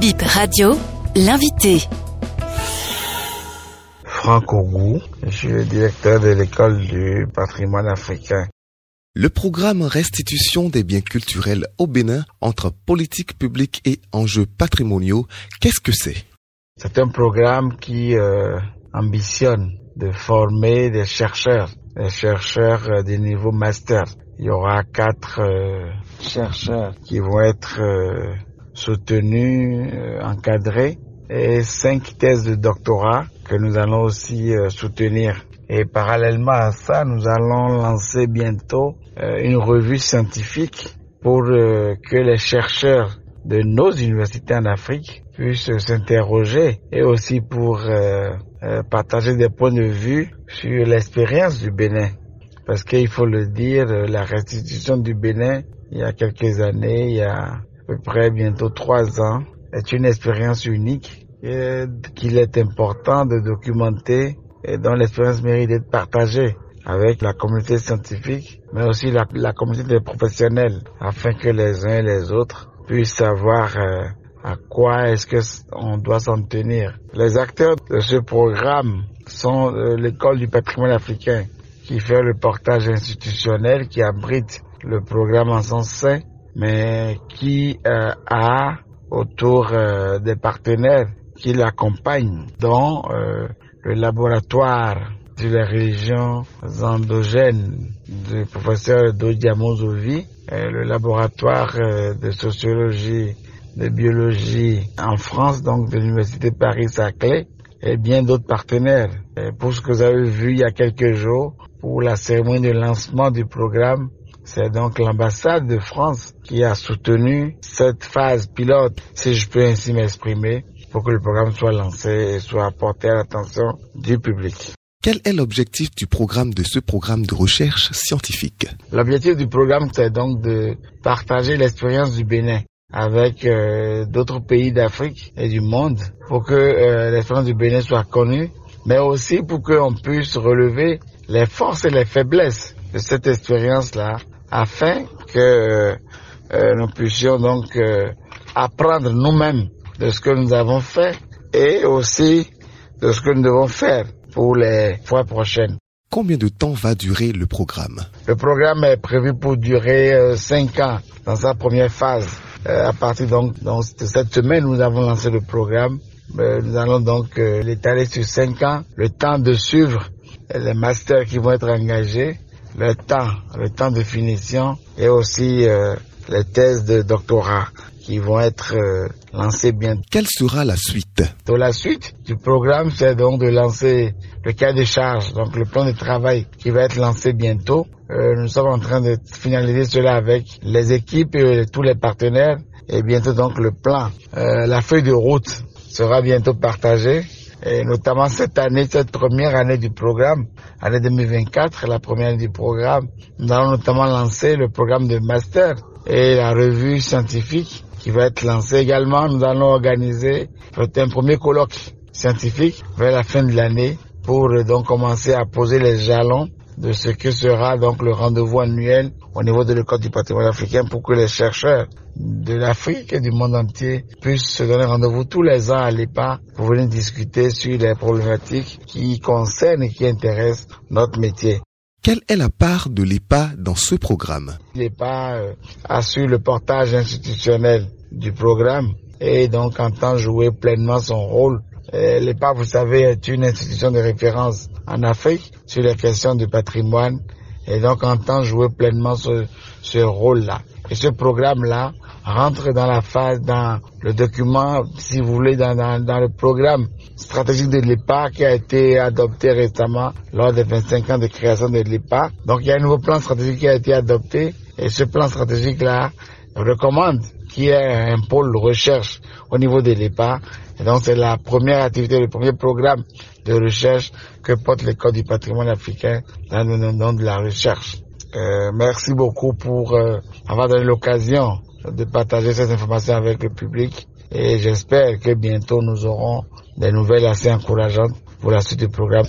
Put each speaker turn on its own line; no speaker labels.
Bip Radio, l'invité.
Franck Ogou, je suis le directeur de l'école du patrimoine africain.
Le programme Restitution des biens culturels au Bénin entre politique publique et enjeux patrimoniaux, qu'est-ce que c'est?
C'est un programme qui euh, ambitionne de former des chercheurs, des chercheurs euh, des niveaux master. Il y aura quatre euh, chercheurs qui vont être soutenus, euh, encadrés, et cinq thèses de doctorat que nous allons aussi euh, soutenir. Et parallèlement à ça, nous allons lancer bientôt euh, une revue scientifique pour que les chercheurs de nos universités en Afrique puissent s'interroger et aussi pour partager des points de vue sur l'expérience du Bénin. Parce qu'il faut le dire, la restitution du Bénin, il y a quelques années, il y a peu près bientôt trois ans, est une expérience unique qu'il est important de documenter et dont l'expérience mérite d'être partagée avec la communauté scientifique, mais aussi la, communauté des professionnels, afin que les uns et les autres puissent savoir euh, à quoi est-ce que on doit s'en tenir. Les acteurs de ce programme sont euh, l'école du patrimoine africain, qui fait le portage institutionnel, qui abrite le programme en son sein, mais qui euh, a autour euh, des partenaires qui l'accompagnent, dont euh, le laboratoire sur les religions endogènes du professeur Dodiamozovi, euh, le laboratoire euh, de sociologie, de biologie en France, donc de l'Université Paris-Saclay, et bien d'autres partenaires. Et pour ce que vous avez vu il y a quelques jours, pour la cérémonie de lancement du programme, c'est donc l'ambassade de France qui a soutenu cette phase pilote, si je peux ainsi m'exprimer, pour que le programme soit lancé et soit porté à l'attention du public.
Quel est l'objectif du programme de ce programme de recherche scientifique?
L'objectif du programme, c'est donc de partager l'expérience du Bénin avec euh, d'autres pays d'Afrique et du monde pour que euh, l'expérience du Bénin soit connue, mais aussi pour qu'on puisse relever les forces et les faiblesses de cette expérience-là afin que euh, nous puissions donc euh, apprendre nous-mêmes de ce que nous avons fait et aussi de ce que nous devons faire pour les fois prochaines.
Combien de temps va durer le programme?
Le programme est prévu pour durer euh, cinq ans dans sa première phase. Euh, à partir donc, donc de cette semaine, nous avons lancé le programme. Euh, nous allons donc l'étaler sur cinq ans, le temps de suivre les masters qui vont être engagés, le temps, le temps de finition et aussi euh, les thèses de doctorat qui vont être euh, lancées bientôt.
Quelle sera la suite?
Dans la suite du programme, c'est donc de lancer le cas de charge, donc le plan de travail qui va être lancé bientôt. Euh, nous sommes en train de finaliser cela avec les équipes et tous les partenaires et bientôt donc le plan. Euh, la feuille de route sera bientôt partagée et notamment cette année, cette première année du programme, année 2024, la première année du programme, nous allons notamment lancer le programme de master et la revue scientifique qui va être lancée également. Nous allons organiser un premier colloque scientifique vers la fin de l'année pour euh, donc commencer à poser les jalons de ce que sera donc le rendez-vous annuel au niveau de l'école du patrimoine africain pour que les chercheurs de l'Afrique et du monde entier puissent se donner rendez-vous tous les ans à l'EPA pour venir discuter sur les problématiques qui concernent et qui intéressent notre métier.
Quelle est la part de l'EPA dans ce programme?
L'EPA euh, assure le portage institutionnel du programme et donc entend jouer pleinement son rôle. Euh, L'EPA, vous savez, est une institution de référence en Afrique sur les questions du patrimoine et donc entend jouer pleinement ce, ce rôle-là. Et ce programme-là rentre dans la phase, dans le document, si vous voulez, dans, dans, dans le programme stratégique de l'EPA qui a été adopté récemment lors des 25 ans de création de l'EPA. Donc il y a un nouveau plan stratégique qui a été adopté et ce plan stratégique-là recommande qu'il y ait un pôle de recherche au niveau de l'EPA. Donc c'est la première activité, le premier programme de recherche que porte l'école du patrimoine africain dans le nom de la recherche. Euh, merci beaucoup pour euh, avoir donné l'occasion de partager ces informations avec le public et j'espère que bientôt nous aurons des nouvelles assez encourageantes pour la suite du programme.